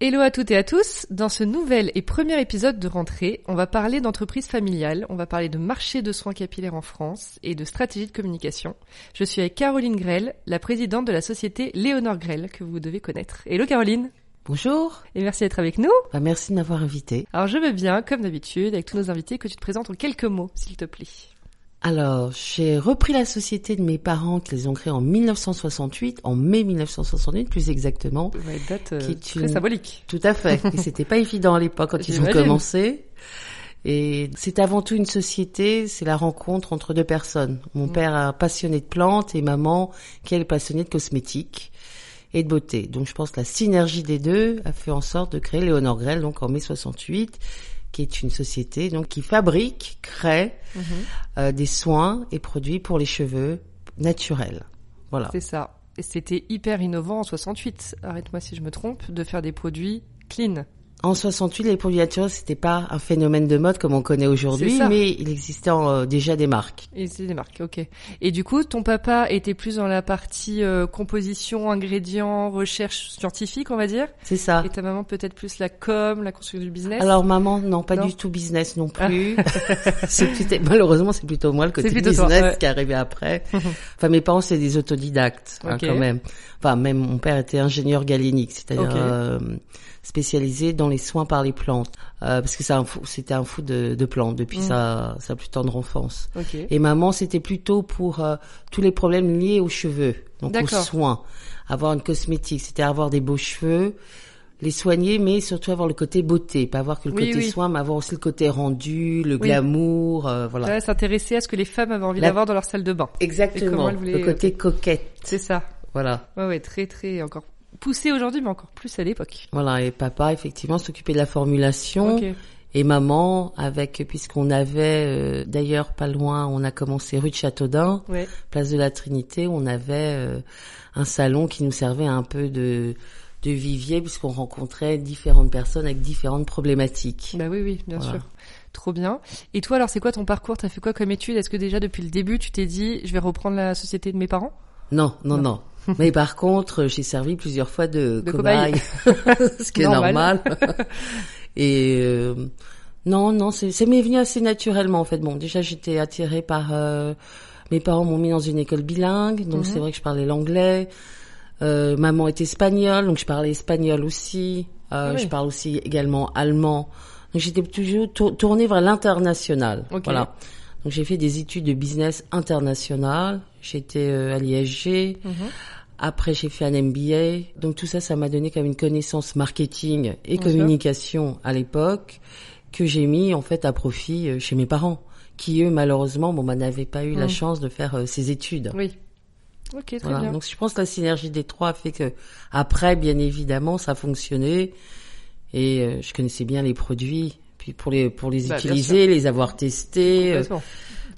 Hello à toutes et à tous. Dans ce nouvel et premier épisode de rentrée, on va parler d'entreprise familiale, on va parler de marché de soins capillaires en France et de stratégie de communication. Je suis avec Caroline Grell, la présidente de la société Léonore Grell que vous devez connaître. Hello Caroline. Bonjour. Et merci d'être avec nous. Bah, merci de m'avoir invité. Alors je veux bien, comme d'habitude, avec tous nos invités, que tu te présentes en quelques mots, s'il te plaît. Alors, j'ai repris la société de mes parents qui les ont créés en 1968, en mai 1968 plus exactement. Ouais, date euh, qui est très symbolique. Tout à fait. Et c'était pas évident à l'époque quand ils ont commencé. Et c'est avant tout une société, c'est la rencontre entre deux personnes. Mon Mm. père un passionné de plantes et maman qui est passionnée de cosmétiques et de beauté. Donc je pense que la synergie des deux a fait en sorte de créer Léonore Grell donc en mai 68 qui est une société donc qui fabrique, crée Mhm. euh, des soins et produits pour les cheveux naturels. Voilà. C'est ça. Et c'était hyper innovant en 68, arrête-moi si je me trompe, de faire des produits clean. En 68, les produits naturels, c'était pas un phénomène de mode comme on connaît aujourd'hui, mais il existait euh, déjà des marques. Et c'est des marques, ok. Et du coup, ton papa était plus dans la partie euh, composition, ingrédients, recherche scientifique, on va dire. C'est ça. Et ta maman peut-être plus la com, la construction du business? Alors maman, non, pas Non. du tout business non plus. c'est plutôt, malheureusement, c'est plutôt moi le côté C'est plutôt toi, business ouais. qui est arrivé après. enfin, mes parents, c'est des autodidactes hein, quand même. Enfin, même mon père était ingénieur galénique, c'est-à-dire euh, spécialisé dans les soins par les plantes, Euh, parce que c'était un fou de, de plantes depuis Mm. sa, sa plus tendre enfance. Et maman, c'était plutôt pour euh, tous les problèmes liés aux cheveux, donc aux soins. Avoir une cosmétique, c'était avoir des beaux cheveux, les soigner, mais surtout avoir le côté beauté, pas avoir que le Oui, côté oui. soin, mais avoir aussi le côté rendu, le Oui. glamour, euh, voilà. S'intéresser à ce que les femmes avaient envie La- d'avoir dans leur salle de bain. Exactement, le côté coquette, C'est ça. Voilà. Ouais, ouais, très, très, encore poussé aujourd'hui, mais encore plus à l'époque. Voilà, et papa, effectivement, s'occupait de la formulation. Ok. Et maman, avec, puisqu'on avait, euh, d'ailleurs, pas loin, on a commencé rue de Châteaudun, Ouais. place de la Trinité, on avait euh, un salon qui nous servait un peu de, de vivier puisqu'on rencontrait différentes personnes avec différentes problématiques. Bah oui, oui, bien Voilà. sûr. Trop bien. Et toi, alors, c'est quoi ton parcours? T'as fait quoi comme étude? Est-ce que déjà depuis le début, tu t'es dit, je vais reprendre la société de mes parents? Non, non, non. Mais par contre, j'ai servi plusieurs fois de, De cobaye, ce qui est Normal. normal. Et euh, non, non, c'est c'est m'est venu assez naturellement en fait. Bon, déjà j'étais attirée par euh, mes parents m'ont mis dans une école bilingue, donc Mhm. c'est vrai que je parlais l'anglais. Euh, maman est espagnole, donc je parlais espagnol aussi. Euh, Ah oui. Je parle aussi également allemand. Donc j'étais toujours tour- tournée vers l'international. Ok. Voilà. Donc j'ai fait des études de business international. J'étais euh, à l'ISG. Mhm. Après, j'ai fait un MBA. Donc tout ça, ça m'a donné comme une connaissance marketing et Bien sûr. communication à l'époque que j'ai mis en fait à profit euh, chez mes parents, qui eux, malheureusement, bon, bah, n'avaient pas eu la Mm. chance de faire euh, ces études. Oui. Ok, très Voilà. bien. Donc je pense que la synergie des trois fait que après, bien évidemment, ça a fonctionné et euh, je connaissais bien les produits. Puis pour les pour les Bah, utiliser, les avoir testés.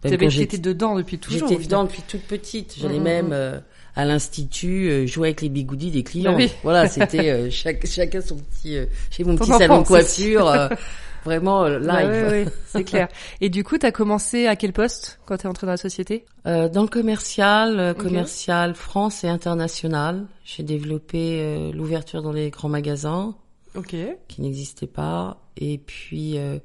Euh, T'avais- dedans depuis toujours. J'étais dedans depuis toute petite. J'allais Mm, mm, même mm. euh, à l'institut euh, jouer avec les bigoudis des clients. Ah oui. Voilà, c'était euh, chaque, chacun son petit euh, chez mon Ton petit salon de coiffure. euh, vraiment euh, live. Bah ouais, ouais, c'est clair. Et du coup, t'as commencé à quel poste quand t'es entré dans la société? Euh, dans le commercial, euh, commercial France et international, j'ai développé euh, l'ouverture dans les grands magasins Ok. qui n'existaient pas. Et puis euh, Euh,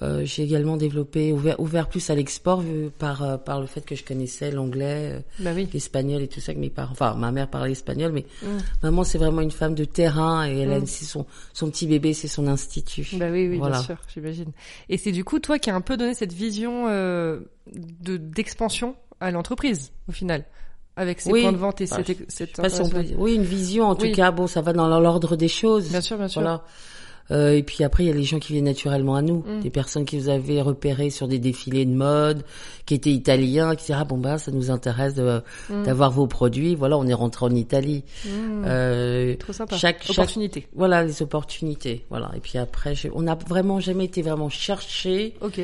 j'ai également développé, ouvert, ouvert plus à l'export vu par euh, par le fait que je connaissais l'anglais, euh, Bah oui. l'espagnol et tout ça que mes parents. Enfin, ma mère parlait espagnol, mais maman c'est vraiment une femme de terrain et elle a Mm. c'est son son petit bébé, c'est son institut. Bah oui, oui, Voilà. bien sûr, j'imagine. Et c'est du coup toi qui as un peu donné cette vision euh, de d'expansion à l'entreprise au final, avec ces Oui. points de vente et Enfin, cette, je- cette Pas si on peut oui, une vision en tout cas. Bon, ça va dans l'ordre des choses. Bien sûr, bien sûr. Voilà. Euh, et puis après, il y a les gens qui viennent naturellement à nous, Mm. des personnes qui vous avez repérées sur des défilés de mode, qui étaient italiens, qui disaient ah bon bah ça nous intéresse Mm. d'avoir vos produits. Voilà, on est rentré en Italie. Mm. Euh, Trop sympa. chaque- chaque- Opportunité. voilà les opportunités. Voilà. Et puis après, je- on n'a vraiment jamais été vraiment cherché. Ok.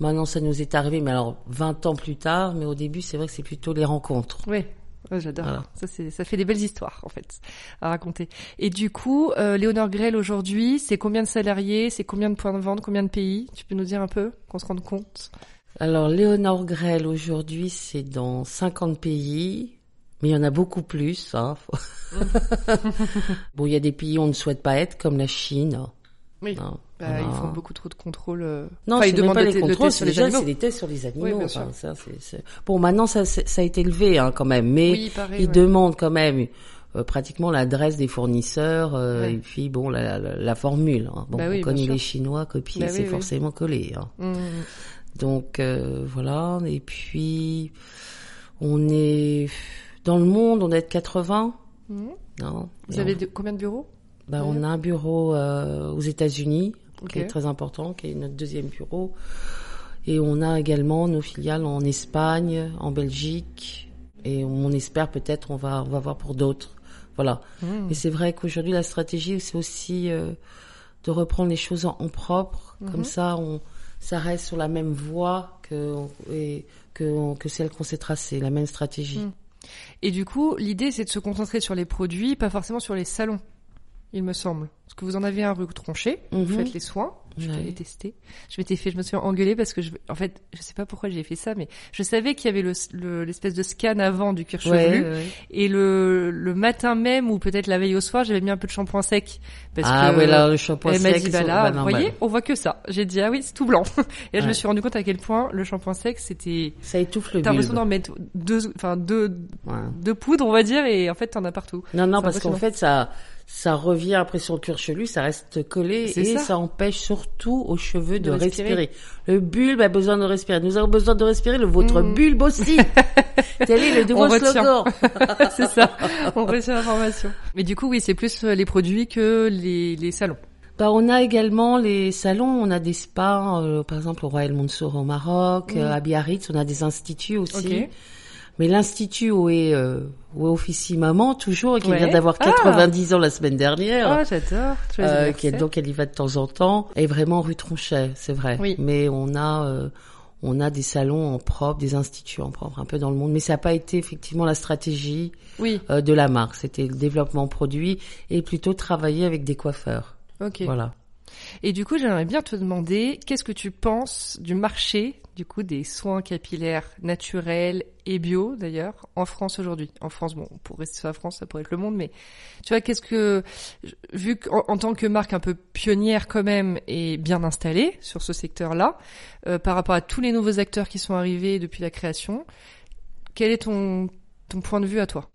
Maintenant, ça nous est arrivé, mais alors 20 ans plus tard. Mais au début, c'est vrai que c'est plutôt les rencontres. Oui. Ouais, j'adore. Voilà. Ça, ça fait des belles histoires, en fait, à raconter. Et du coup, euh, Léonore Grell, aujourd'hui, c'est combien de salariés, c'est combien de points de vente, combien de pays? Tu peux nous dire un peu, qu'on se rende compte? Alors, Léonore Grell, aujourd'hui, c'est dans 50 pays, mais il y en a beaucoup plus. Hein. bon, il y a des pays où on ne souhaite pas être, comme la Chine. Oui. Hein, Bah. Ils font beaucoup trop de contrôles. euh, Non, enfin, ils demandent pas le les le contrôles, sur les déjà animaux. c'est des tests sur les animaux. Oui, Bon, maintenant, ça, ça a été levé hein, quand même, mais Oui, pareil. ils ouais. demandent quand même euh, pratiquement l'adresse des fournisseurs euh, Ouais. et puis bon la, la, la formule. hein. Bon, Bah oui, on connaît les Chinois, copier, Bah c'est forcément collé. Hein. Mm. Donc euh, voilà, et puis on est dans le monde, on est de 80. Mm. Non, Vous Et avez on, de- combien de bureaux bah, on a un bureau euh, aux États-Unis Qui est très important, qui est notre deuxième bureau. Et on a également nos filiales en Espagne, en Belgique, et on espère peut-être on va on va voir pour d'autres. Voilà. Mm. Et c'est vrai qu'aujourd'hui la stratégie c'est aussi euh, de reprendre les choses en, en propre, Mhm. comme ça on ça reste sur la même voie que et, que que celle qu'on s'est tracée, la même stratégie. Mm. Et du coup, l'idée, c'est de se concentrer sur les produits, pas forcément sur les salons, il me semble. Parce que vous en avez un rue Tronchet, vous Mhm. faites les soins, je Ouais. l'ai testé. Je m'étais fait, je me suis engueulée parce que je, en fait, je sais pas pourquoi j'ai fait ça, mais je savais qu'il y avait le, le- l'espèce de scan avant du cuir Ouais, chevelu. ouais. Et le, le matin même, ou peut-être la veille au soir, j'avais mis un peu de shampoing sec. Parce Ah que ouais, là, le shampoing elle m'a sec, dit, bah là, vous voyez, on voit que ça. J'ai dit, ah oui, c'est tout blanc. Et là, je me Ouais. suis rendu compte à quel point le shampoing sec, c'était, ça étouffe le t'as l'impression d'en mettre deux, enfin, deux, Ouais. deux poudres, on va dire, et en fait, t'en as partout. Non, non, parce qu'en fait, ça, ça revient après sur le cuir chevelu, ça reste collé et ça. ça. empêche surtout aux cheveux de, De respirer. respirer. Le bulbe a besoin de respirer. Nous avons besoin de respirer, le votre Mm. bulbe aussi. Tel est le nouveau slogan. c'est ça. On retient l'information. Mais du coup, oui, c'est plus euh, les produits que les, les salons. Bah, on a également les salons, on a des spas, euh, par exemple au Royal Mansour au Maroc, euh, à Biarritz, on a des instituts aussi. Ok. Mais l'institut où est, euh, où est officie maman, toujours, et qui Ouais. vient d'avoir Ah. 90 ans la semaine dernière. Ah, j'adore. Euh, qui est donc elle y va de temps en temps est vraiment rue Tronchet, c'est vrai. Oui. Mais on a euh, on a des salons en propre, des instituts en propre, un peu dans le monde. Mais ça n'a pas été effectivement la stratégie Oui. euh, de la marque. C'était le développement produit et plutôt travailler avec des coiffeurs. Ok. Voilà. Et du coup, j'aimerais bien te demander, qu'est-ce que tu penses du marché, du coup, des soins capillaires naturels et bio, d'ailleurs, en France aujourd'hui? En France, bon, pour rester sur la France, ça pourrait être le monde, mais tu vois, qu'est-ce que, vu qu'en en tant que marque un peu pionnière quand même et bien installée sur ce secteur-là, euh, par rapport à tous les nouveaux acteurs qui sont arrivés depuis la création, quel est ton, ton point de vue à toi?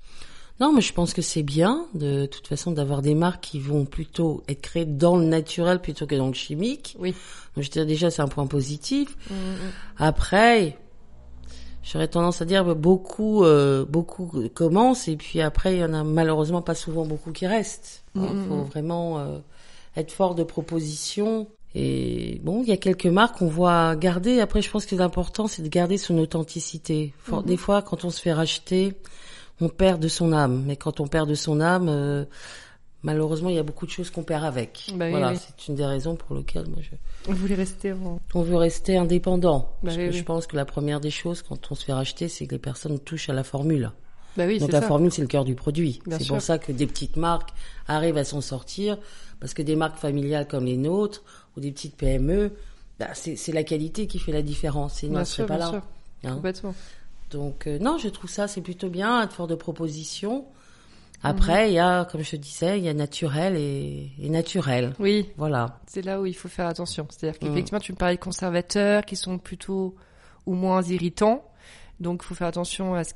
Non, mais je pense que c'est bien, de, toute façon, d'avoir des marques qui vont plutôt être créées dans le naturel plutôt que dans le chimique. Oui. Donc, je dirais déjà, c'est un point positif. Après, j'aurais tendance à dire bah, beaucoup, euh, beaucoup commencent et puis après il y en a malheureusement pas souvent beaucoup qui restent. Il Mhm. faut vraiment euh, être fort de propositions. Et bon, il y a quelques marques qu'on voit garder. Après, je pense que l'important c'est de garder son authenticité. Des fois, quand on se fait racheter, on perd de son âme. Mais quand on perd de son âme, euh, malheureusement, il y a beaucoup de choses qu'on perd avec. Bah voilà, oui. c'est une des raisons pour lesquelles moi je On voulait rester en... on veut rester indépendant. Bah parce oui, que je pense que la première des choses quand on se fait racheter, c'est que les personnes touchent à la formule. Bah oui, Donc la ça. formule, c'est le cœur du produit. C'est pour ça que des petites marques arrivent à s'en sortir, parce que des marques familiales comme les nôtres ou des petites PME, bah, c'est la qualité qui fait la différence. Sinon, Bien elles seraient sûr, pas bien là. sûr. hein. Complètement. Donc euh, non, je trouve ça c'est plutôt bien, être fort de propositions. Après, il y a, comme je disais, il y a naturel et, et naturel. Oui, Voilà. c'est là où il faut faire attention. C'est-à-dire Mm. qu'effectivement, tu me parlais de conservateurs qui sont plutôt ou moins irritants. Donc, il faut faire attention à ce...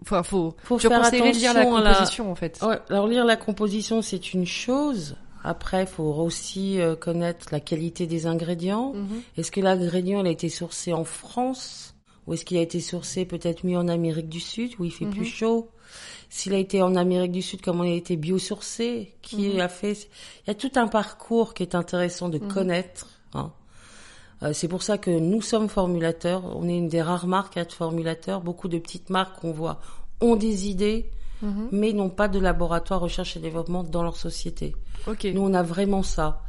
Enfin, faut... Faut je faire conseillerais de lire la attention composition, en fait. Ouais, alors lire la composition, c'est une chose. Après, il faut aussi euh, connaître la qualité des ingrédients. Mhm. Est-ce que l'ingrédient il a été sourcé en France? Ou est-ce qu'il a été sourcé peut-être mis en Amérique du Sud où il fait Mhm. plus chaud? S'il a été en Amérique du Sud, comment il a été biosourcé? Qui Mhm. a fait? Il y a tout un parcours qui est intéressant de connaître. hein. Euh, c'est pour ça que nous sommes formulateurs. On est une des rares marques à être formulateurs. Beaucoup de petites marques qu'on voit ont des idées, Mhm. mais n'ont pas de laboratoire recherche et développement dans leur société. Nous, on a vraiment ça.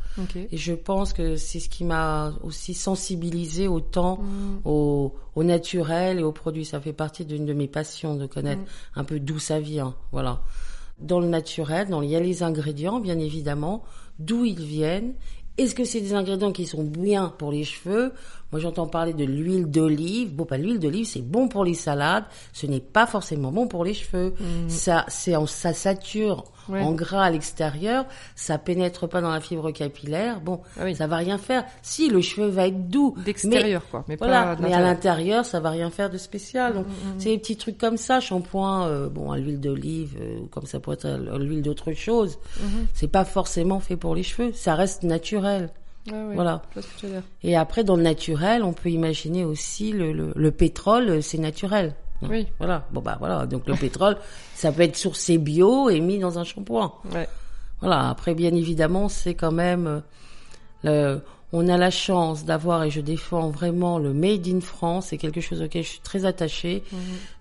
Et je pense que c'est ce qui m'a aussi sensibilisé autant Mhm. au, au naturel et aux produits. Ça fait partie d'une de mes passions de connaître un peu d'où ça vient. Voilà. Dans le naturel, dans, il y a les ingrédients, bien évidemment, d'où ils viennent. Est-ce que c'est des ingrédients qui sont bien pour les cheveux Moi, j'entends parler de l'huile d'olive. Bon, pas l'huile d'olive, c'est bon pour les salades. Ce n'est pas forcément bon pour les cheveux. Ça, c'est en, ça sature Ouais. en gras à l'extérieur. Ça pénètre pas dans la fibre capillaire. Bon, Ah oui. ça va rien faire. Si le cheveu va être doux, D'extérieur, quoi. Mais voilà, pas mais à l'intérieur, ça va rien faire de spécial. Mm, Donc, c'est des petits trucs comme ça, shampoing, euh, bon, à l'huile d'olive, euh, comme ça pourrait être à l'huile d'autre chose. Mm-hmm. C'est pas forcément fait pour les cheveux. Ça reste naturel. Ah Voilà. Je vois ce que tu veux dire. Et après, dans le naturel, on peut imaginer aussi le, le, le pétrole, euh, c'est naturel. Oui. Voilà. Bon, bah, voilà. Donc, le pétrole, ça peut être sourcé bio et mis dans un shampoing. Ouais. Voilà. Après, bien évidemment, c'est quand même, euh, le, on a la chance d'avoir, et je défends vraiment le Made in France, c'est quelque chose auquel je suis très attachée.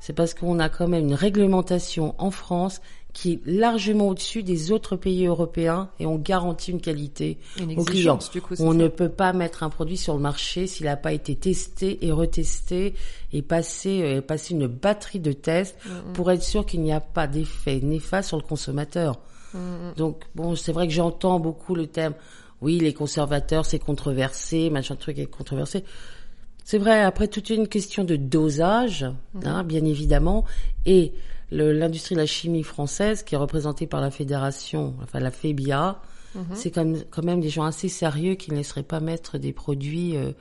C'est parce qu'on a quand même une réglementation en France qui est largement au-dessus des autres pays européens et on garantit une qualité Une aux clients. du coup. On ça. ne peut pas mettre un produit sur le marché s'il n'a pas été testé et retesté et passé, euh, passé une batterie de tests pour être sûr qu'il n'y a pas d'effet néfaste sur le consommateur. Donc bon, c'est vrai que j'entends beaucoup le terme. Oui, les conservateurs, c'est controversé, machin truc est controversé. C'est vrai. Après, toute une question de dosage, hein, bien évidemment, et l'industrie de la chimie française, qui est représentée par la fédération, enfin la FEBIA, c'est comme quand même des gens assez sérieux qui ne laisseraient pas mettre des produits euh,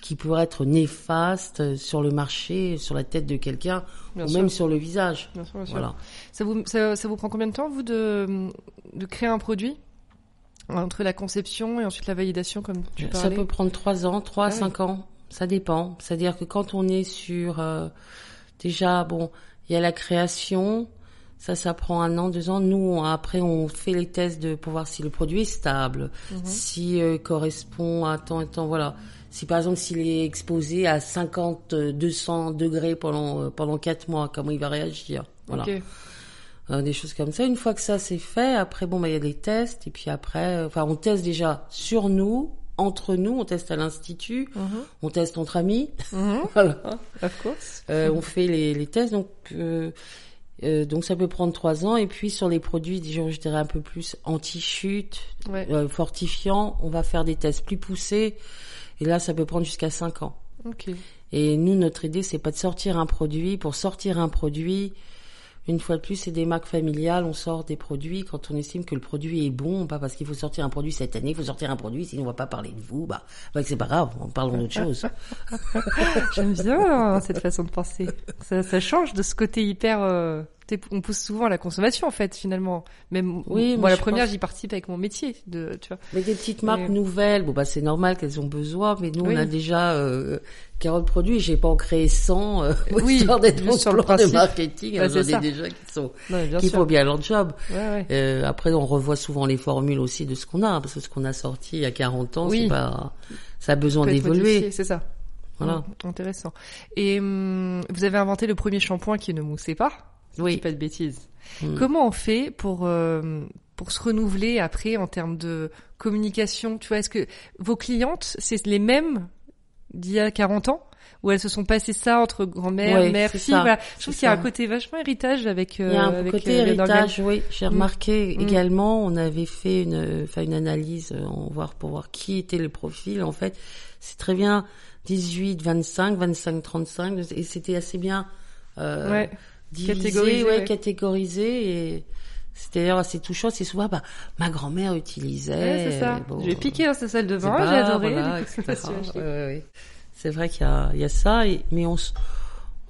qui pourraient être néfastes euh, sur le marché, sur la tête de quelqu'un, ou sûr. même sur le visage. Bien sûr, bien sûr. Voilà. Ça vous, ça, ça vous prend combien de temps, vous, de, de créer un produit Entre la conception et ensuite la validation, comme tu Ça parlais peut prendre trois ans, trois à Ah oui. cinq ans. Ça dépend. C'est-à-dire que quand on est sur euh, déjà bon, il y a la création. Ça, ça prend un an, deux ans. Nous, on- après, on fait les tests de pour voir si le produit est stable, Mhm. si euh, correspond à temps et temps. Voilà. Si par exemple s'il est exposé à 50, euh, 200 degrés pendant euh, pendant quatre mois, comment il va réagir. Voilà. Euh, des choses comme ça. Une fois que ça c'est fait, après bon bah il y a les tests et puis après, euh, enfin on teste déjà sur nous, entre nous, on teste à l'institut, Mhm. on teste entre amis, Mhm. voilà. Of course. Euh, on fait les, les tests donc euh, euh, donc ça peut prendre trois ans et puis sur les produits je dirais un peu plus anti-chute, Ouais. fortifiants, on va faire des tests plus poussés et là ça peut prendre jusqu'à cinq ans. Et nous, notre idée, c'est pas de sortir un produit. Pour sortir un produit, une fois de plus, c'est des marques familiales. On sort des produits quand on estime que le produit est bon, pas parce qu'il faut sortir un produit cette année, il faut sortir un produit, sinon on va pas parler de vous. Bah, bah c'est pas grave, on parle d'autre chose. J'aime bien cette façon de penser. Ça, ça change de ce côté hyper. euh, on pousse souvent à la consommation en fait finalement. Même Oui, moi la première pense- j'y participe avec mon métier de tu vois. Mais des petites marques Mais- nouvelles, bon bah c'est normal qu'elles ont besoin, mais nous Oui. on a déjà euh, 40 produits. J'ai pas en créé 100 euh, Oui, histoire d'être au sur le de marketing. Bah, J'en ai déjà qui sont Non, mais bien qui sûr. font bien leur job. Ouais, ouais. Euh, après, on revoit souvent les formules aussi de ce qu'on a, hein, parce que ce qu'on a sorti il y a 40 ans, Oui. c'est pas, ça a besoin d'évoluer. C'est ça. Voilà. Mm, Intéressant. Et hum, vous avez inventé le premier shampoing qui ne moussait pas. Je Oui. dis pas de bêtises. Mm. Comment on fait pour euh, pour se renouveler après en termes de communication? Tu vois, est-ce que vos clientes c'est les mêmes d'il y a 40 ans? Ou elles se sont passées ça entre grand-mère, Ouais, mère, fille? voilà. Je trouve qu'il y a un côté vachement héritage avec euh, Il y a un avec, côté euh, héritage, oui. J'ai Mm. remarqué Mm. également, on avait fait une, enfin une analyse, euh, on voir pour voir qui était le profil. En fait, c'est très bien 18, 25, 25, 35, et c'était assez bien euh, Ouais. Divisé, Catégorisé, ouais, ouais. catégorisé, et C'est d'ailleurs assez touchant. C'est souvent, bah, ma grand-mère utilisait. Ouais, c'est ça. bon, je vais piquer dans sa salle de bain, j'ai adoré. voilà. C'est vrai qu'il y a, il y a ça, et- mais on se,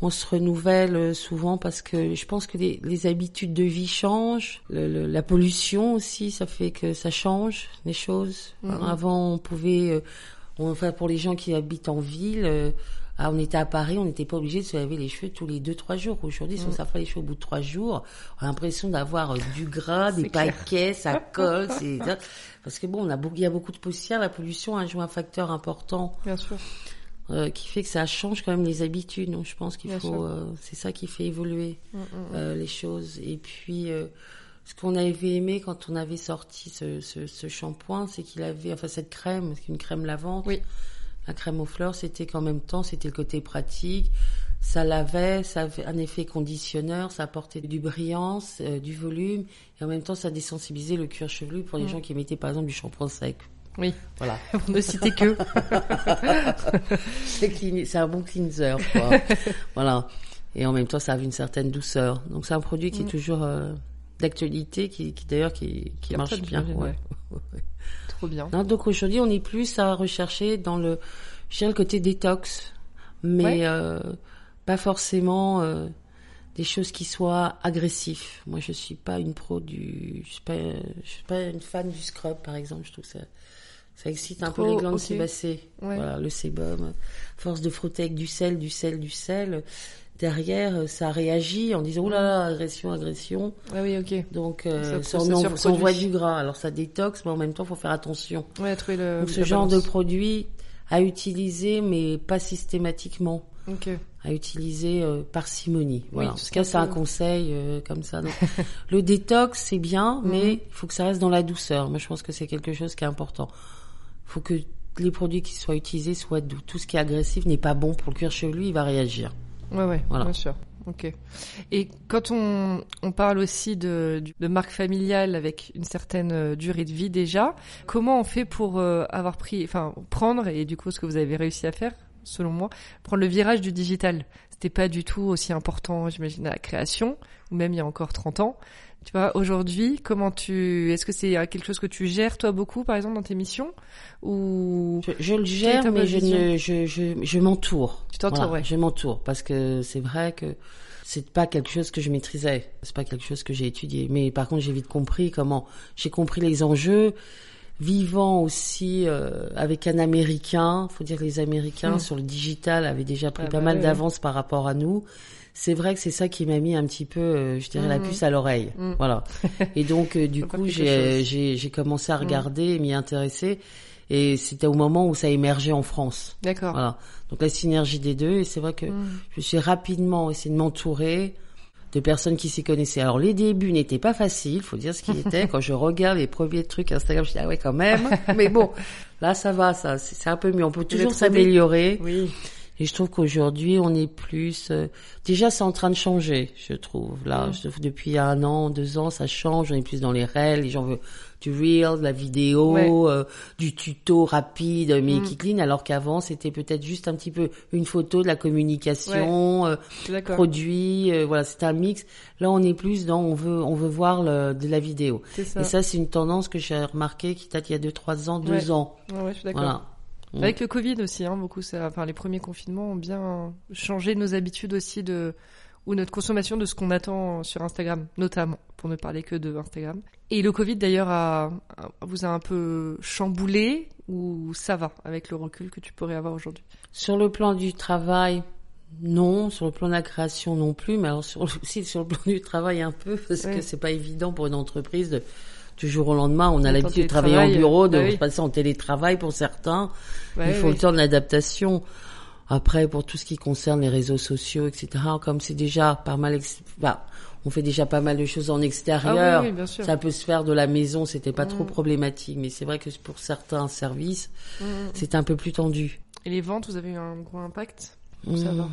on se renouvelle euh, souvent parce que je pense que les, les habitudes de vie changent, le- le- la pollution aussi, ça fait que ça change les choses. Mhm. Avant, on pouvait, euh, on- enfin pour les gens qui habitent en ville, euh, ah, on était à Paris, on n'était pas obligé de se laver les cheveux tous les deux trois jours. Aujourd'hui, si on Mhm. se lave pas les cheveux au bout de trois jours, on a l'impression d'avoir euh, du gras, des clair. paquets, ça colle, c'est parce que bon, on a beaucoup, il y a beaucoup de poussière, la pollution a joué un facteur important Bien sûr. euh, qui fait que ça change quand même les habitudes. Donc je pense qu'il faut, euh, c'est ça qui fait évoluer Mm, mm, euh, les choses. Et puis euh, ce qu'on avait aimé quand on avait sorti ce, ce, ce shampoing, c'est qu'il avait, enfin cette crème, c'est une crème lavante. Oui. La crème aux fleurs, c'était qu'en même temps, c'était le côté pratique. Ça lavait, ça avait un effet conditionneur, ça apportait du brillance, euh, du volume, et en même temps, ça désensibilisait le cuir chevelu pour les Mm. gens qui mettaient par exemple du shampoing sec. Oui. Voilà. Pour ne citer que. c'est un bon cleanser, quoi. voilà. Et en même temps, ça avait une certaine douceur. Donc c'est un produit qui est Mm. toujours euh, d'actualité, qui, qui d'ailleurs qui, qui marche bien. j'imagine, Ouais. ouais. Trop bien. Donc aujourd'hui, on est plus à rechercher dans le, je dirais le côté détox, mais Ouais. euh, pas forcément euh, des choses qui soient agressives. Moi, je suis pas une pro du, je suis pas, je suis pas une fan du scrub, par exemple. Je trouve que ça, ça excite un peu les glandes ok. sébacées. Ouais. Voilà, le sébum. Force de frotter avec du sel, du sel, du sel. Derrière, euh, ça réagit en disant, oh là là, agression, agression. Ah oui, ok. Donc, euh, Ça- ça, envoie du gras. Alors, ça détoxe, mais en même temps, faut faire attention. Ouais, trouver le. Donc ce genre de produit à utiliser, mais pas systématiquement, Ok. à utiliser euh, parcimonie. Voilà. en tout cas, c'est un conseil euh, comme ça. Donc, le détox, c'est bien, Mhm. mais il faut que ça reste dans la douceur. Moi, je pense que c'est quelque chose qui est important. Il faut que les produits qui soient utilisés soient doux. Tout ce qui est agressif n'est pas bon pour le cuir chevelu, il va réagir. Ouais, ouais, Voilà. bien sûr. Ok. Et quand on, on parle aussi de, de marque familiale avec une certaine euh, durée de vie déjà, comment on fait pour euh, avoir pris, enfin prendre et du coup ce que vous avez réussi à faire, selon moi, prendre le virage du digital? C'était pas du tout aussi important, j'imagine, à la création, ou même il y a encore 30 ans. Tu vois, aujourd'hui, comment tu, est-ce que c'est euh, quelque chose que tu gères toi beaucoup, par exemple, dans tes missions, ou Je, je le gère, mais je, ne, je, je, je m'entoure. Tu t'entoures, Voilà, ouais. Je m'entoure parce que c'est vrai que c'est pas quelque chose que je maîtrisais. C'est pas quelque chose que j'ai étudié. Mais par contre, j'ai vite compris comment. J'ai compris les enjeux. Vivant aussi euh, avec un Américain, faut dire que les Américains Mm. sur le digital avaient déjà pris Ah pas bah mal d'avance par rapport à nous. C'est vrai que c'est ça qui m'a mis un petit peu, euh, je dirais, la Mm. puce à l'oreille. Mm. Voilà. Et donc, euh, du coup, quelque j'ai chose. j'ai j'ai commencé à regarder, et m'y intéresser. Et c'était au moment où ça émergeait en France. D'accord. Voilà. Donc la synergie des deux. Et c'est vrai que je suis rapidement essayé de m'entourer de personnes qui s'y connaissaient. Alors les débuts n'étaient pas faciles, faut dire ce qui était. Quand je regarde les premiers trucs Instagram, je dis ah ouais quand même. Mais bon, là ça va, ça c'est un peu mieux. On peut toujours s'améliorer. Oui. Et je trouve qu'aujourd'hui on est plus. euh, Déjà c'est en train de changer, je trouve. Là, Mm. je trouve depuis un an, deux ans, ça change. On est plus dans les réels. Les gens veulent du real, de la vidéo, Ouais. euh, du tuto rapide, mais Mm. qui clean. Alors qu'avant c'était peut-être juste un petit peu une photo de la communication. euh, suis d'accord. produit, euh, voilà, c'est un mix. Là, on est plus dans, on veut, on veut voir le- de la vidéo. Ça. Et ça, c'est une tendance que j'ai remarqué qui date il y a deux, trois ans, deux Ouais. ans. Ouais, ouais, je suis d'accord. Voilà. Avec le Covid aussi, hein, beaucoup, ça, enfin, les premiers confinements ont bien changé nos habitudes aussi de, ou notre consommation de ce qu'on attend sur Instagram, notamment, pour ne parler que de Instagram. Et le Covid d'ailleurs a, a- vous a un peu chamboulé, ou ça va, avec le recul que tu pourrais avoir aujourd'hui? Sur le plan du travail, non. Sur le plan de la création, non plus. Mais alors, sur aussi sur le plan du travail, un peu, parce que c'est pas évident pour une entreprise de, du jour au lendemain. On a l'habitude de travailler en bureau, de bah oui. passer en télétravail pour certains. Ouais, Il faut le temps de l'adaptation. Après, pour tout ce qui concerne les réseaux sociaux, etc., comme c'est déjà pas mal, bah, on fait déjà pas mal de choses en Ah extérieur. oui, oui, bien sûr. Ça peut se faire de la maison, c'était pas trop Mm. problématique, mais c'est vrai que pour certains services, Mm, mm. c'est un peu plus tendu. Et les ventes, vous avez eu un gros impact? Ça va?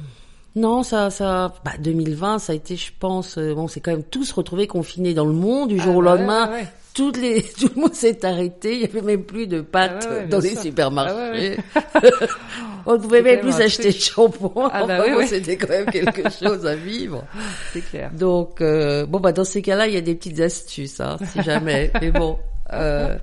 Non, ça, ça, bah, 2020, ça a été, je pense, euh, bon, c'est quand même tous retrouvés confinés dans le monde du jour Ah, au bah ouais, lendemain. ouais, ouais. Toutes les, tout le monde s'est arrêté. Il y avait même plus de pâtes Ah ouais, ouais, dans les supermarchés. Ah ouais, On ne pouvait même plus acheter de shampoing. Ah bah oui, oui. C'était quand même quelque chose à vivre. c'est clair. Donc, euh, bon, bah, dans ces cas-là, il y a des petites astuces, hein, si jamais. mais bon. Euh,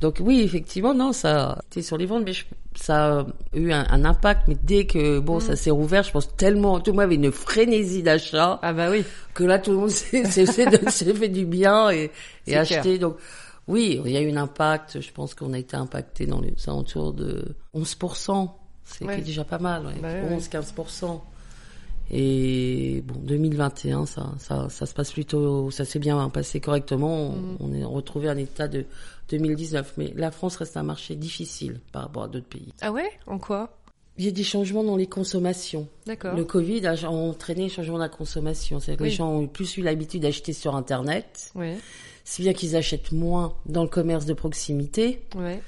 donc oui, effectivement, non, ça, c'était sur les ventes, mais je- ça a eu un, un impact. Mais dès que bon, Mm. ça s'est rouvert, je pense tellement, tout le monde avait une frénésie d'achat Ah bah oui. que là, tout le monde s'est fait du bien et, et acheté. Donc oui, il y a eu un impact. Je pense qu'on a été impacté dans les alentours de 11%. C'est Ouais. déjà pas mal, ouais. Bah ouais, 11-15%. Et bon, 2021, ça, ça, ça se passe plutôt, ça s'est bien passé correctement. On- Mm. On est retrouvé un état de 2019, mais la France reste un marché difficile par rapport à d'autres pays. Ah ouais? En quoi? Il y a des changements dans les consommations. D'accord. Le Covid a entraîné un changement de la consommation. C'est-à-dire que Oui. les gens ont plus eu l'habitude d'acheter sur Internet, Ouais. si bien qu'ils achètent moins dans le commerce de proximité. Ouais.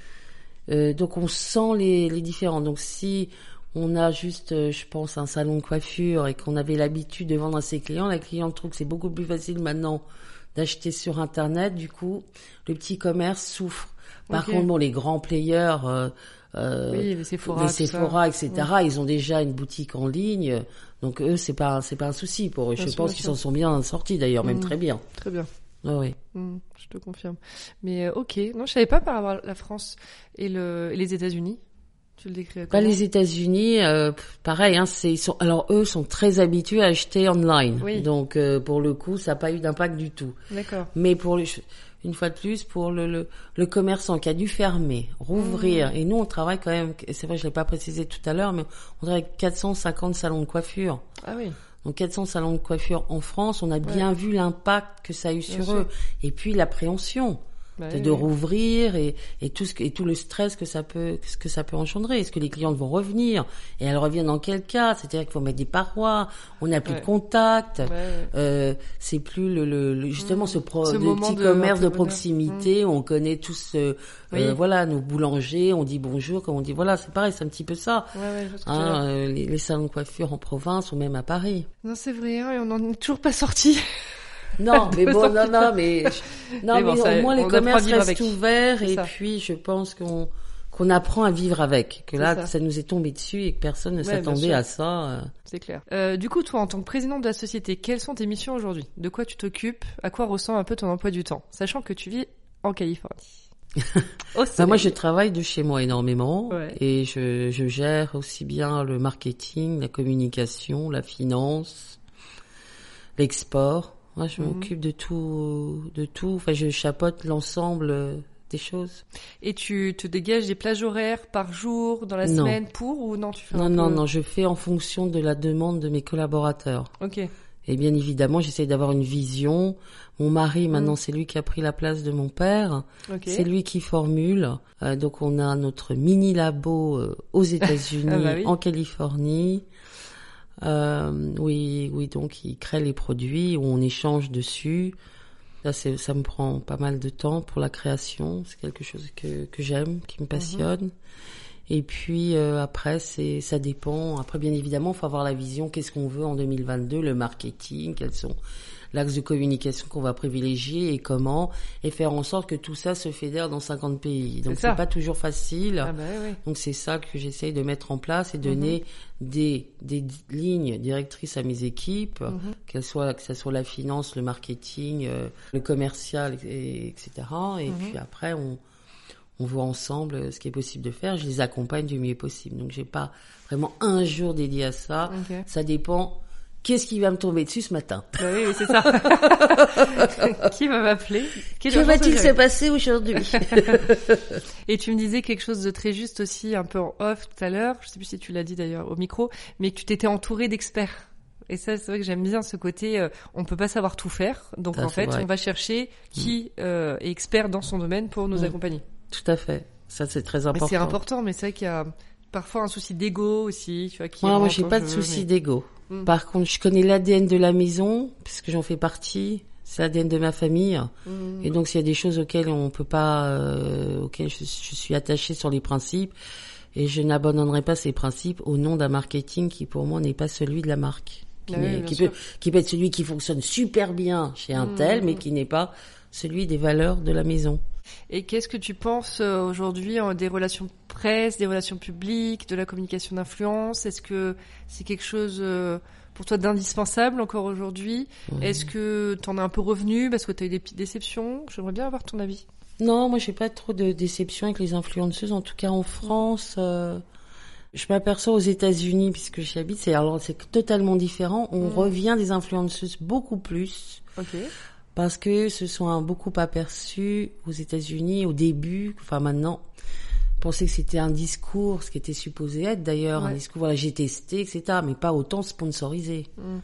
Euh, donc on sent les, les différents. Donc si on a juste, euh, je pense, un salon de coiffure et qu'on avait l'habitude de vendre à ses clients, la cliente trouve que c'est beaucoup plus facile maintenant d'acheter sur Internet. Du coup, le petit commerce souffre. Par contre, bon, les grands players, euh, euh, Oui, les Sephora. les etc., ils ont déjà une boutique en ligne. Donc eux, c'est pas, c'est pas un souci pour eux. Bien Je sûr, pense qu'ils s'en sont bien sortis d'ailleurs, même Mhm. très bien. Très bien. Ah oui. Hmm, je te confirme. Mais euh, ok. Non, je savais pas par rapport à la France et, le, et les États-Unis. Tu le décris Bah, les États-Unis, euh, pareil, hein, c'est, ils sont, alors eux sont très habitués à acheter online. Oui. Donc euh, pour le coup, ça n'a pas eu d'impact du tout. D'accord. Mais pour le, une fois de plus, pour le, le, le commerçant qui a dû fermer, rouvrir, Mmh. et nous on travaille quand même, c'est vrai, je l'ai pas précisé tout à l'heure, mais on travaille avec 450 salons de coiffure. Ah oui. Donc 400 salons de coiffure en France, on a bien vu l'impact que ça a eu sur sûr. eux. Et puis l'appréhension Bah de, oui, de oui. rouvrir et, et tout ce et tout le stress que ça peut que ça peut engendrer. Est-ce que les clientes vont revenir et elles reviennent dans quel cas? C'est-à-dire qu'il faut mettre des parois, on n'a plus Ouais. de contact. Ouais. Euh, c'est plus le, le, le- justement ce, pro. Ce le petit de commerce de proximité où on connaît tous euh, Oui. euh, voilà nos boulangers on dit bonjour comme on dit voilà c'est pareil c'est un petit peu ça Ouais, hein, euh, les, les salons de coiffure en province ou même à Paris Non, c'est vrai, hein, et on n'en est toujours pas sorti. Non mais bon non non mais non Mais mais, bon, ça, au moins les commerces restent ouverts et ça. puis je pense qu'on qu'on apprend à vivre avec que là ça. ça. nous est tombé dessus et que personne ne Ouais, s'attendait à ça euh. C'est clair. Euh, du coup, toi, en tant que présidente de la société, quelles sont tes missions aujourd'hui? De quoi tu t'occupes? À quoi ressemble un peu ton emploi du temps? Sachant que tu vis en Californie. Bah, moi, je travaille de chez moi énormément Ouais. et je, je gère aussi bien le marketing, la communication, la finance, l'export. Moi, je Mhm. m'occupe de tout, de tout. Enfin, je chapeaute l'ensemble euh, des choses. Et tu te dégages des plages horaires par jour dans la Non. semaine pour ou non tu fais Non, non, peu- non, je fais en fonction de la demande de mes collaborateurs. Ok. Et bien évidemment, j'essaie d'avoir une vision. Mon mari, Mhm. maintenant, c'est lui qui a pris la place de mon père. Ok. C'est lui qui formule. Euh, donc on a notre mini labo euh, aux États-Unis, Ah bah oui. en Californie. Euh, oui, oui, donc il crée les produits où on échange dessus. Là, c'est, ça me prend pas mal de temps pour la création. C'est quelque chose que, que j'aime, qui Mhm. me passionne. Et puis euh, après, c'est, ça dépend. Après, bien évidemment, il faut avoir la vision. Qu'est-ce qu'on veut en 2022 Le marketing, quels sont l'axe de communication qu'on va privilégier et comment, et faire en sorte que tout ça se fédère dans 50 pays. Donc C'est pas toujours facile. Ah bah oui. Donc c'est ça que j'essaye de mettre en place et donner des, des lignes directrices à mes équipes, Mhm. qu'elles soient que ce soit la finance, le marketing, euh, le commercial, et, etc. Et Mhm. puis après on on voit ensemble euh, ce qui est possible de faire. Je les accompagne du mieux possible. Donc j'ai pas vraiment un jour dédié à ça. Ça dépend. Qu'est-ce qui va me tomber dessus ce matin? Bah oui, oui, c'est ça. qui va m'appeler? Que va-t-il se passer aujourd'hui? Et tu me disais quelque chose de très juste aussi, un peu en off tout à l'heure. Je sais plus si tu l'as dit d'ailleurs au micro, mais que tu t'étais entouré d'experts. Et ça, c'est vrai que j'aime bien ce côté. euh, on peut pas savoir tout faire, donc Ça, en fait, vrai. on va chercher qui euh, est expert dans son domaine pour nous Mm. accompagner. Tout à fait. Ça c'est très important. c'est important, mais c'est vrai qu'il y a parfois un souci d'ego aussi, tu vois. Qui Moi, moi, j'ai pas de souci mais- d'ego. Mm. Par contre, je connais l'ADN de la maison, puisque j'en fais partie. C'est l'ADN de ma famille. Mm. Et donc, s'il y a des choses auxquelles on peut pas, euh, auxquelles je, je suis attachée sur les principes, et je n'abandonnerai pas ces principes au nom d'un marketing qui, pour moi, n'est pas celui de la marque. Qui, Ah oui, qui peut, qui peut être celui qui fonctionne super bien chez un tel, mm, mais qui n'est pas celui des valeurs de la maison. Et qu'est-ce que tu penses euh, aujourd'hui des relations presse, des relations publiques, de la communication d'influence Est-ce que c'est quelque chose euh, pour toi d'indispensable encore aujourd'hui? Est-ce que tu en as un peu revenu parce que tu as eu des petites déceptions? J'aimerais bien avoir ton avis. Non, moi j'ai pas trop de déception avec les influenceuses. En tout cas en France, euh, je m'aperçois aux États-Unis puisque j'y habite, c'est alors c'est totalement différent. On Mm. revient des influenceuses beaucoup plus Ok. parce que se sont beaucoup aperçus aux États-Unis au début, enfin maintenant, pensaient que c'était un discours, ce qui était supposé être d'ailleurs un discours. Voilà, j'ai testé, etc. Mais pas autant sponsorisé. Mm.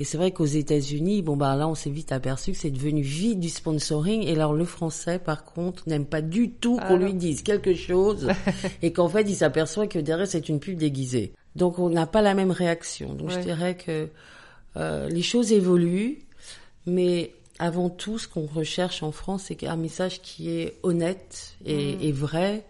Et c'est vrai qu'aux États-Unis, bon bah là, on s'est vite aperçu que c'est devenu vite du sponsoring. Et alors le français, par contre, n'aime pas du tout qu'on lui dise quelque chose et qu'en fait, il s'aperçoit que derrière c'est une pub déguisée. Donc on n'a pas la même réaction. Donc je dirais que euh, les choses évoluent, mais avant tout, ce qu'on recherche en France, c'est un message qui est honnête et, Mm. et vrai.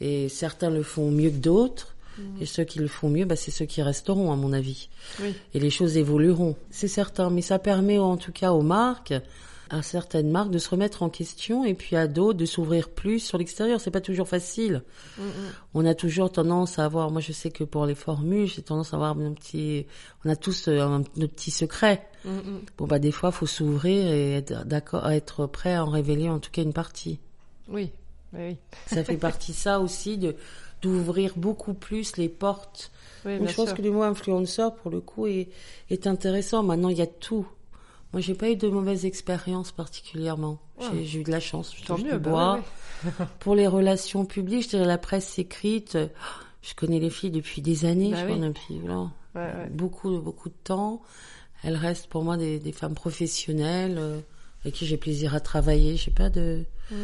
Et certains le font mieux que d'autres. Mm. Et ceux qui le font mieux, bah, c'est ceux qui resteront, à mon avis Oui. et les choses évolueront. C'est certain, mais ça permet en tout cas aux marques, à certaines marques, de se remettre en question et puis à d'autres de s'ouvrir plus sur l'extérieur. C'est pas toujours facile. Mm, mm. On a toujours tendance à avoir, moi je sais que pour les formules, j'ai tendance à avoir un petit, on a tous euh, un, nos petits secrets. Mm. Bon bah des fois faut s'ouvrir et être d'accord, être prêt à en révéler en tout cas une partie. Oui. Oui. Ça fait partie ça aussi de d'ouvrir beaucoup plus les portes Oui, donc bien je pense sûr. que le mot influenceur, pour le coup, est, est intéressant. Maintenant, il y a tout. Moi, j'ai pas eu de mauvaises expériences particulièrement. Ouais. J'ai- J'ai eu de la chance. Tant mieux. bah bois. ouais, ouais. Pour les relations publiques, je dirais la presse écrite. Je connais les filles depuis des années. Bah je oui. depuis beaucoup, beaucoup de temps. Elles restent pour moi des, des femmes professionnelles euh, avec qui j'ai plaisir à travailler. Je sais pas de. Je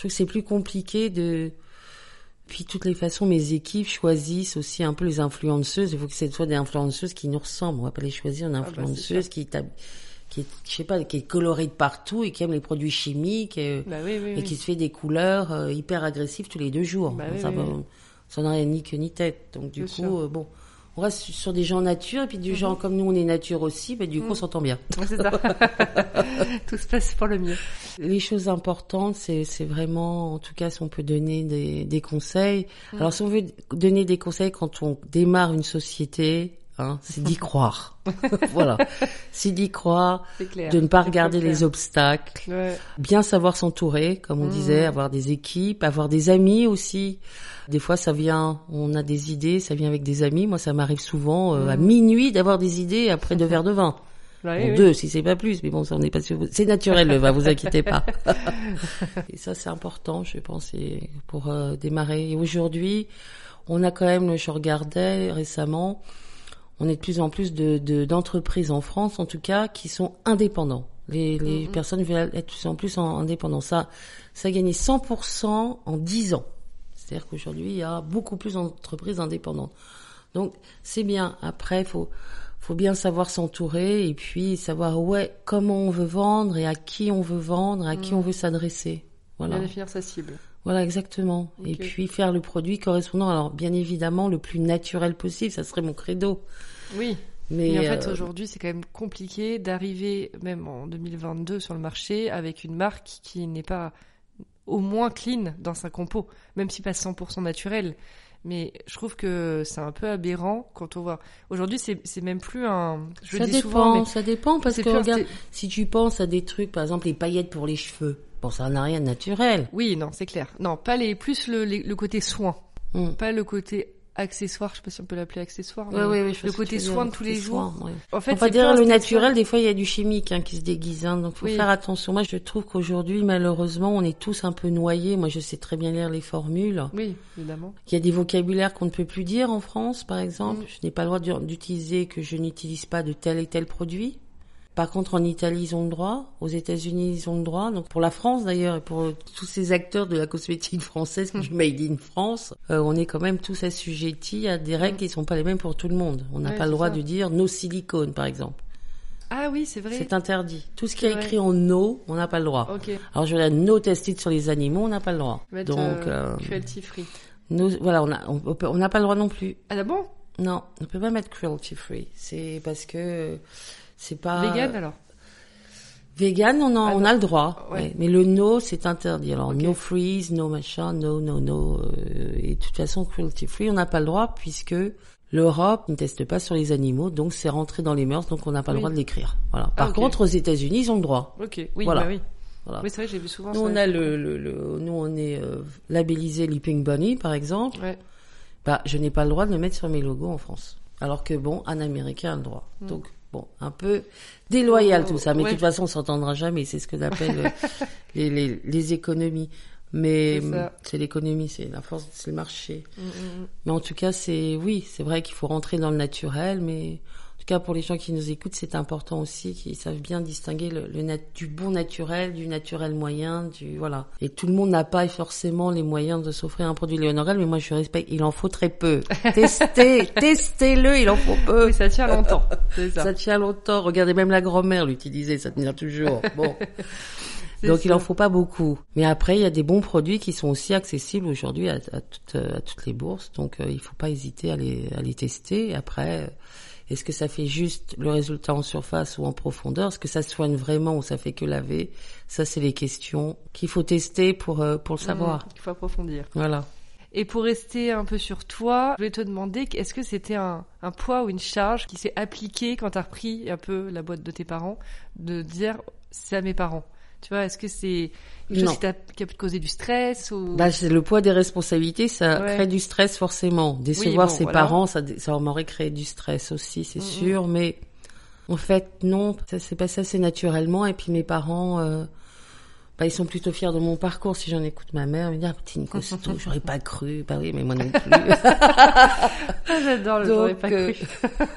trouve que c'est plus compliqué de. Puis, toutes les façons, mes équipes choisissent aussi un peu les influenceuses. Il faut que ce soit des influenceuses qui nous ressemblent. On va pas les choisir une bah, c'est influenceuse qui, est hab- qui est, je sais pas, qui est colorée de partout et qui aime les produits chimiques et, Bah oui, oui, et oui. qui se fait des couleurs euh, hyper agressives tous les deux jours. Bah ça oui. ça n'a rien ni queue ni tête. Donc, du Bien coup, sûr. Euh, bon. On reste sur des gens nature et puis des gens comme nous, on est nature aussi. Bah, du coup, on s'entend bien. C'est ça. Tout se passe pour le mieux. Les choses importantes, c'est, c'est vraiment, en tout cas, si on peut donner des, des conseils. Mm. Alors, si on veut donner des conseils quand on démarre une société, hein, c'est d'y croire. voilà. C'est d'y croire, clair. de ne pas regarder les obstacles, Ouais. bien savoir s'entourer, comme on Mm. disait, avoir des équipes, avoir des amis aussi. Des fois, ça vient, on a des idées, ça vient avec des amis. Moi, ça m'arrive souvent euh, à Mm. minuit d'avoir des idées après deux verres de vin. Ouais, Bon, oui. deux, si c'est pas plus, mais bon, ça on n'est pas sûr. C'est naturel le vin, vous inquiétez pas. et ça, c'est important, je pense, pour euh, démarrer. Et aujourd'hui, on a quand même, je regardais récemment, on est de plus en plus de de- d'entreprises en France, en tout cas, qui sont indépendants. Les, les Mhm. personnes veulent être de plus en plus en, indépendants. Ça, ça a gagné 100% en 10 ans. C'est-à-dire qu'aujourd'hui, il y a beaucoup plus d'entreprises indépendantes. Donc, c'est bien. Après, faut faut bien savoir s'entourer et puis savoir ouais comment on veut vendre et à qui on veut vendre, à qui Mm. on veut s'adresser. Voilà. Bien définir sa cible. Voilà exactement. Et puis faire le produit correspondant. Alors bien évidemment le plus naturel possible, ça serait mon credo. Oui. Mais, Mais en fait, euh, aujourd'hui, c'est quand même compliqué d'arriver, même en 2022, sur le marché avec une marque qui n'est pas au moins clean dans sa compo, même si pas 100% naturel. Mais je trouve que c'est un peu aberrant quand on voit. Aujourd'hui, c'est c'est même plus un. Je ça dépend, souvent, mais ça dépend parce que regarde, si tu penses à des trucs, par exemple les paillettes pour les cheveux, bon ça n'a rien de naturel. Oui, non, c'est clair. Non, pas les plus le, les- le côté soin, Mm. pas le côté accessoire. Je sais pas si on peut l'appeler accessoire. Ouais, mais ouais, le côté soin de tous le les jours. soin. En fait, Faut pas dire le naturel, des fois il y a du chimique hein, qui se déguise, hein, donc faut Oui. faire attention. Moi je trouve qu'aujourd'hui malheureusement on est tous un peu noyés. Moi je sais très bien lire les formules. Oui, évidemment. Il y a des vocabulaires qu'on ne peut plus dire en France par exemple. Mm. Je n'ai pas le droit d'u- d'utiliser que je n'utilise pas de tel et tel produit. Par contre, en Italie, ils ont le droit. Aux États-Unis, ils ont le droit. Donc, pour la France, d'ailleurs, et pour tous ces acteurs de la cosmétique française, du Made in France, euh, on est quand même tous assujettis à des règles qui ne sont pas les mêmes pour tout le monde. On n'a. Ouais, pas le droit ça. de dire no silicone, par exemple. Ah oui, c'est vrai. C'est interdit. Tout ce qui est écrit en no, on n'a pas le droit. Ok. Alors, je vais no tested sur les animaux, on n'a pas le droit. Mettre, Donc, euh, euh, cruelty free. no- voilà, on a- on n'a pas le droit non plus. Ah bon Non, on peut pas mettre cruelty free. C'est parce que c'est pas Vegan alors Vegan, on, a, Ah, on a le droit, Ouais. ouais. mais le no, c'est interdit. Alors, no freeze, no machin, no, no, no. euh, et de toute façon, cruelty free, on n'a pas le droit puisque l'Europe ne teste pas sur les animaux, donc c'est rentré dans les mœurs, donc on n'a pas Oui. le droit de l'écrire. Voilà. Par Ah, ok. contre, aux États-Unis, ils ont le droit. Ok, oui, Voilà. bah oui. Voilà. Oui, c'est vrai, j'ai vu souvent Nous, ça. on a le, le, le- nous, on est euh, labellisé Leaping Bunny, par exemple. Ouais. Bah, je n'ai pas le droit de le mettre sur mes logos en France. Alors que bon, un Américain a le droit. Donc, bon, un peu déloyal tout ça. Mais ouais. de toute façon, on s'entendra jamais. C'est ce que j'appelle euh, les, les, les économies. Mais C'est hum, c'est l'économie, c'est la force, c'est le marché. Mm, mm, mm. Mais en tout cas, c'est oui, c'est vrai qu'il faut rentrer dans le naturel. Mais cas, pour les gens qui nous écoutent, c'est important aussi qu'ils savent bien distinguer le, le nat- du bon naturel, du naturel moyen, du voilà. Et tout le monde n'a pas forcément les moyens de s'offrir un produit Léonorel, mais moi je respecte. Il en faut très peu. Testez, testez-le, il en faut peu. Oui, ça tient longtemps. Ça. Ça tient longtemps. Regardez, même la grand-mère l'utilisait, ça tenait toujours. Bon. Donc il en faut pas beaucoup. Mais après, il y a des bons produits qui sont aussi accessibles aujourd'hui à, à toutes, à toutes les bourses. Donc euh, il faut pas hésiter à les, à les tester. Après, euh, est-ce que ça fait juste le résultat en surface ou en profondeur? Est-ce que ça soigne vraiment ou ça fait que laver? Ça, c'est les questions qu'il faut tester pour, euh, pour le savoir. Mm, Il faut approfondir. Voilà. Et pour rester un peu sur toi, je voulais te demander, est-ce que c'était un, un poids ou une charge qui s'est appliqué quand t'as repris un peu la boîte de tes parents, de dire c'est à mes parents Tu vois, est-ce que c'est quelque chose qui, a pu te causer du stress ou... Bah, c'est le poids des responsabilités, ça Ouais. crée du stress forcément. Décevoir Oui, bon, ses voilà. parents, ça, ça m'aurait créé du stress aussi, c'est Mm, sûr. Mais en fait, non, ça s'est passé assez naturellement. Et puis mes parents, euh, bah, ils sont plutôt fiers de mon parcours. Si j'en écoute ma mère, elle me dit, ah, petit une costaud, j'aurais pas cru. Bah oui, mais moi non plus. J'adore le j'aurais pas euh, cru.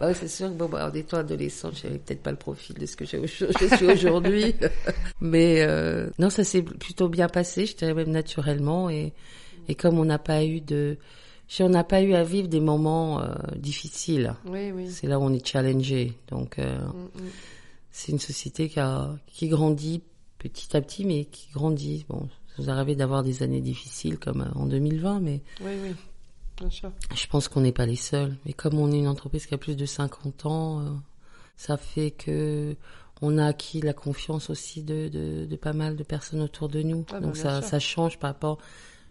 bah oui, c'est sûr que bon, bah, en étant adolescente, j'avais peut-être pas le profil de ce que je suis aujourd'hui. Mais euh, non, ça s'est plutôt bien passé, je dirais même naturellement. Et, et comme on n'a pas eu de... On n'a pas eu à vivre des moments euh, difficiles. Oui, oui. C'est là où on est challengé. Donc, euh, Mm, mm. c'est une société qui, a, qui grandit petit à petit, mais qui grandit. Bon, ça nous arrive d'avoir des années difficiles comme euh, en 2020, mais Oui, oui. Bien sûr. je pense qu'on n'est pas les seuls. Mais comme on est une entreprise qui a plus de 50 ans, euh, ça fait que on a acquis la confiance aussi de, de, de pas mal de personnes autour de nous. Ah bah, Donc ça, sûr. ça change par rapport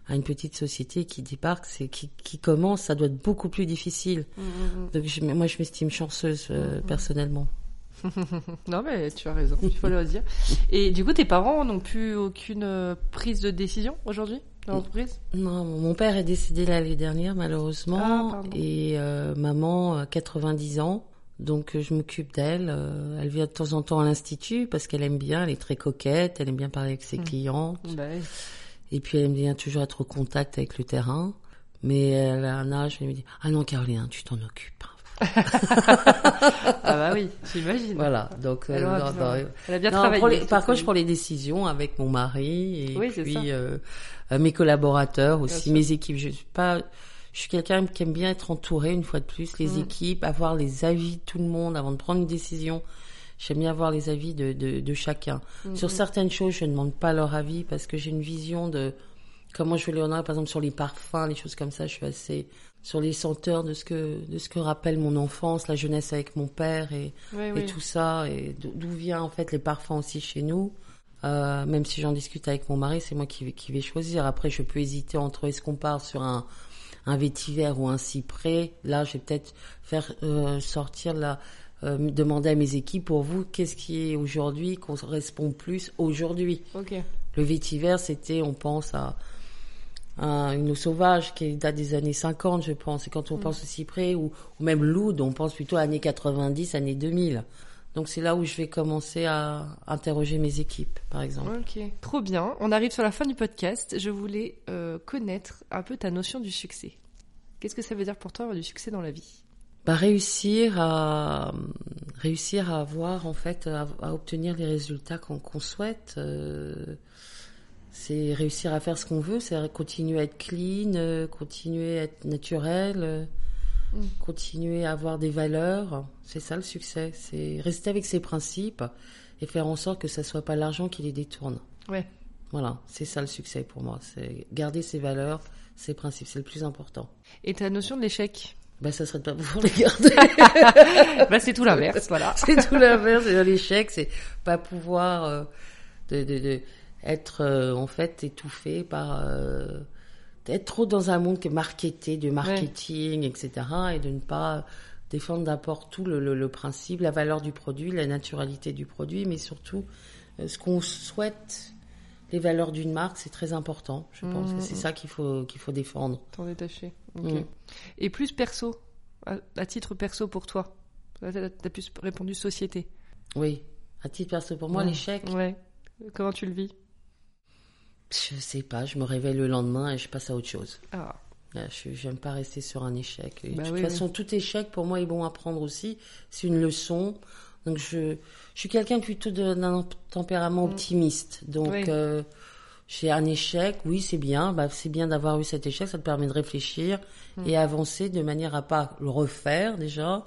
à une petite société qui débarque, c'est qui, qui commence, ça doit être beaucoup plus difficile. Mm, mm, Donc je- moi, je m'estime chanceuse euh, personnellement. Non, mais tu as raison, il faut le dire. Et du coup, tes parents n'ont plus aucune euh, prise de décision aujourd'hui dans l'entreprise? Non, mon père est décédé l'année dernière malheureusement Ah, et euh, maman a 90 ans. Donc euh, je m'occupe d'elle. euh, elle vient de temps en temps à l'institut parce qu'elle aime bien, elle est très coquette, elle aime bien parler avec ses Mm. clients. Bah. Et puis elle aime bien toujours être au contact avec le terrain. Mais elle a un âge, elle me dit Ah non, Caroline, tu t'en occupes. Ah bah oui, j'imagine. Voilà, donc euh, Elle, non, non, elle a bien Non, travaillé. les- par contre, je prends les décisions avec mon mari et Oui, puis euh, euh, mes collaborateurs aussi, mes équipes. Je suis pas, je suis quelqu'un qui aime bien être entouré une fois de plus, les Mm. équipes, avoir les avis de tout le monde avant de prendre une décision. J'aime bien avoir les avis de, de, de chacun. Mm, Sur mm. certaines choses, je ne demande pas leur avis parce que j'ai une vision de comment je vais les honorer. Par exemple, sur les parfums, les choses comme ça, je suis assez sur les senteurs de ce que de ce que rappelle mon enfance, la jeunesse avec mon père et Oui, et oui. tout ça, et d'o- d'où vient en fait les parfums aussi chez nous. Euh, même si j'en discute avec mon mari, c'est moi qui vais, qui vais choisir. Après, je peux hésiter entre est-ce qu'on part sur un, un vétiver ou un cyprès. Là, je vais peut-être faire euh, sortir la, euh, demander à mes équipes pour vous qu'est-ce qui est aujourd'hui correspond plus aujourd'hui. Le vétiver, c'était, on pense à, à une eau sauvage qui date des années 50, je pense. Et quand on pense au cyprès ou, ou même l'oud, on pense plutôt années 90, années 2000. Donc c'est là où je vais commencer à interroger mes équipes, par exemple. Ok. Trop bien. On arrive sur la fin du podcast. Je voulais euh, connaître un peu ta notion du succès. Qu'est-ce que ça veut dire pour toi avoir du succès dans la vie? Bah, réussir à réussir à avoir en fait à, à obtenir les résultats qu'on qu'on souhaite. euh, c'est réussir à faire ce qu'on veut, c'est continuer à être clean, euh, continuer à être naturel, euh, Mm. continuer à avoir des valeurs. C'est ça le succès, c'est rester avec ses principes et faire en sorte que ça soit pas l'argent qui les détourne. Ouais. Voilà, c'est ça le succès pour moi, c'est garder ses valeurs, ses principes, c'est le plus important. Et ta notion de l'échec? Bah, ça serait de pas pouvoir les garder. bah, c'est tout l'inverse, voilà. c'est tout l'inverse. L'échec, c'est pas pouvoir euh, de, de, de, être euh, en fait étouffé par euh, d'être trop dans un monde qui est marketé, de marketing, etc. Et de ne pas défendre d'abord tout le, le, le, principe, la valeur du produit, la naturalité du produit, mais surtout euh, ce qu'on souhaite. Les valeurs d'une marque, c'est très important. Je pense que c'est ça qu'il faut qu'il faut défendre. T'en détacher. Okay. Mmh. Et plus perso, à, à, titre perso pour toi, t'as plus répondu société. Oui, à titre perso pour moi, ouais. l'échec. Ouais. Comment tu le vis? Je sais pas. Je me réveille le lendemain et je passe à autre chose. Ah. Je n'aime pas rester sur un échec. Et bah de toute oui, façon, oui. tout échec pour moi est bon à prendre aussi. C'est une leçon. Donc je, je suis quelqu'un plutôt d'un tempérament Mm. optimiste. Donc Oui. euh, j'ai un échec, oui c'est bien. Bah, c'est bien d'avoir eu cet échec. Ça te permet de réfléchir Mm. et avancer de manière à pas le refaire déjà.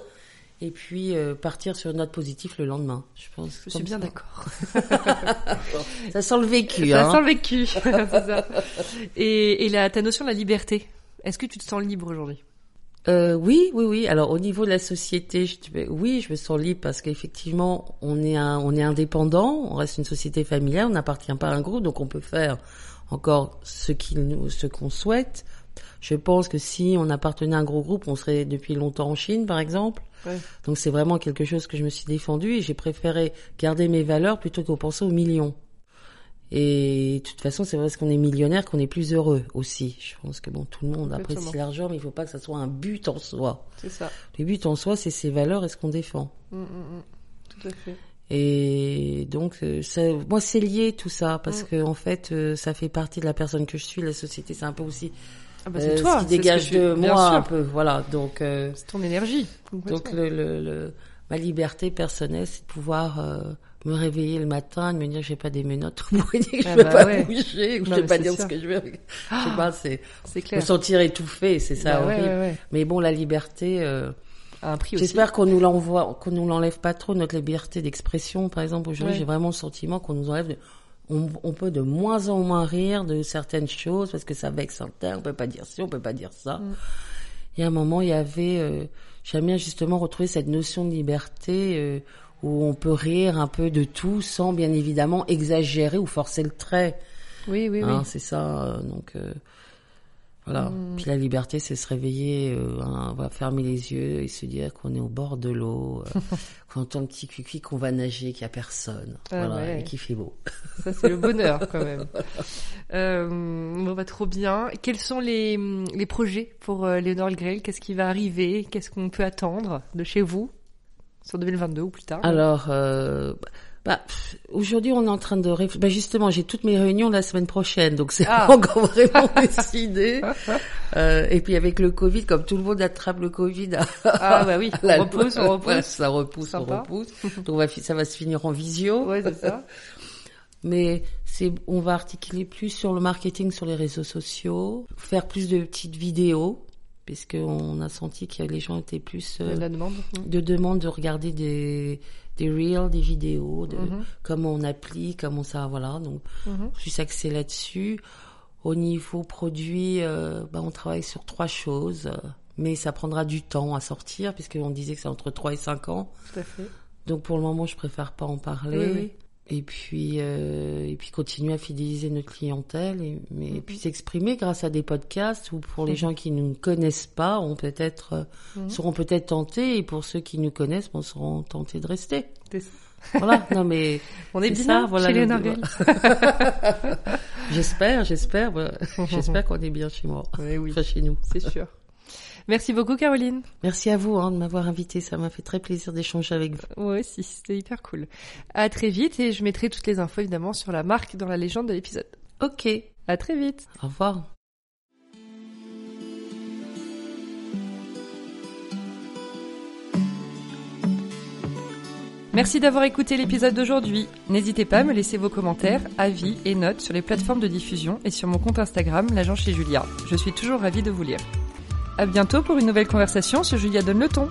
Et puis euh, partir sur une note positive le lendemain. Je pense. Je suis bien d'accord. ça sent le vécu. Ça hein. sent le vécu. ça. Et, et la, ta notion de la liberté. Est-ce que tu te sens libre aujourd'hui? Euh, oui, oui, oui. Alors au niveau de la société, je, oui, je me sens libre parce qu'effectivement, on est un, on est indépendant, on reste une société familiale, on n'appartient pas à un groupe, donc on peut faire encore ce qu'il nous, ce qu'on souhaite. Je pense que si on appartenait à un gros groupe, on serait depuis longtemps en Chine, par exemple. Ouais. Donc c'est vraiment quelque chose que je me suis défendu et j'ai préféré garder mes valeurs plutôt que penser aux millions. Et de toute façon, c'est parce qu'on est millionnaire qu'on est plus heureux aussi. Je pense que bon, tout le monde Exactement. apprécie l'argent, mais il faut pas que ça soit un but en soi. C'est ça. Le but en soi, c'est ses valeurs et ce qu'on défend. Mm, mm, mm. Tout à fait. Et donc, euh, ça, moi, c'est lié tout ça parce Mm. que en fait, euh, ça fait partie de la personne que je suis. La société, c'est un peu aussi Ah bah, euh, c'est toi. ce qui dégage ce que tu- de moi un peu. Voilà. Donc, euh, C'est ton énergie. donc le, le, le- ma liberté personnelle, c'est de pouvoir euh, me réveiller le matin, de me dire que j'ai pas des menottes que je Ah peux bah pas ouais. bouger, ou je Non, peux mais pas dire sûr. ce que je veux. Je sais pas, c'est me sentir étouffé, c'est ça Bah ouais, horrible. ouais, ouais. Mais bon, la liberté. Euh. J'espère qu'on nous l'envoie, qu'on nous l'enlève pas trop notre liberté d'expression. Par exemple, aujourd'hui, j'ai vraiment le sentiment qu'on nous enlève. De, on, on peut de moins en moins rire de certaines choses parce que ça vexe un tel. On peut pas dire ci, on peut pas dire ça. Mm. Il y a un moment, il y avait, euh, j'aime bien justement retrouver cette notion de liberté euh, où on peut rire un peu de tout sans bien évidemment exagérer ou forcer le trait. Oui, oui, oui. Hein, c'est ça. euh, donc euh, voilà. Mm. Puis la liberté, c'est se réveiller, euh, hein, on va fermer les yeux et se dire qu'on est au bord de l'eau, euh, qu'on entend le petit cuicui, qu'on va nager, qu'il y a personne, Ah voilà, ouais. et qu'il fait beau. Ça, c'est le bonheur, quand même. Euh, bon, bah, trop bien. Quels sont les, les projets pour euh, Léonore Grel? Qu'est-ce qui va arriver? Qu'est-ce qu'on peut attendre de chez vous sur 2022 ou plus tard? Alors, bah, aujourd'hui, on est en train de réfléchir. Bah, justement, j'ai toutes mes réunions la semaine prochaine, donc c'est Ah. encore vraiment décidé. Euh, et puis avec le Covid, comme tout le monde attrape le Covid, Ah bah oui, la- on repousse, on repousse. Ça repousse, Sympa. on repousse. Donc on va, ça va se finir en visio. Ouais, c'est ça. Mais c'est, on va articuler plus sur le marketing sur les réseaux sociaux, faire plus de petites vidéos, puisqu'on a senti que les gens étaient plus euh, de la demande. de demande de regarder des des reels, des vidéos, de Mhm. comment on applique, comment ça, voilà. Donc, Mhm. plus axé là-dessus. Au niveau produit, euh, bah, on travaille sur trois choses, euh, mais ça prendra du temps à sortir, puisqu'on disait que c'est entre 3 et 5 ans. Tout à fait. Donc pour le moment, je préfère pas en parler. Oui, oui. Et puis euh, et puis continuer à fidéliser notre clientèle et mais Mhm. puis s'exprimer grâce à des podcasts ou pour les Mhm. gens qui ne nous connaissent pas, on peut-être Mhm. seront peut-être tentés et pour ceux qui nous connaissent, bon, seront tentés de rester. Voilà. non mais On est bien ça, voilà chez le j'espère, j'espère, voilà. j'espère qu'on est bien chez moi, Oui, oui, enfin chez nous. c'est sûr. Merci beaucoup, Caroline. Merci à vous hein, de m'avoir invité, ça m'a fait très plaisir d'échanger avec vous. Moi aussi, c'était hyper cool. À très vite et je mettrai toutes les infos évidemment sur la marque dans la légende de l'épisode. Ok, À très vite. au revoir. Merci d'avoir écouté l'épisode d'aujourd'hui. N'hésitez pas à me laisser vos commentaires, avis et notes sur les plateformes de diffusion et sur mon compte Instagram, l'agent chez Julia. Je suis toujours ravie de vous lire. À bientôt pour une nouvelle conversation sur Julia Donne le ton.